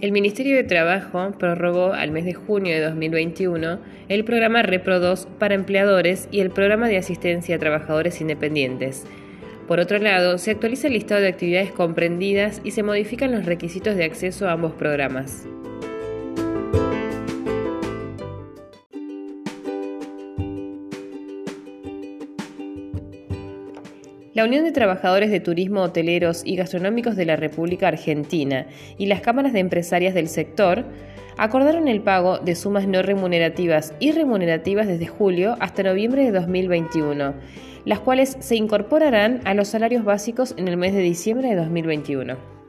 El Ministerio de Trabajo prorrogó al mes de junio de 2021 el programa Repro 2 para empleadores y el programa de asistencia a trabajadores independientes. Por otro lado, se actualiza el listado de actividades comprendidas y se modifican los requisitos de acceso a ambos programas. La Unión de Trabajadores de Turismo, Hoteleros y Gastronómicos de la República Argentina y las cámaras de empresarias del sector acordaron el pago de sumas no remunerativas y remunerativas desde julio hasta noviembre de 2021, las cuales se incorporarán a los salarios básicos en el mes de diciembre de 2021.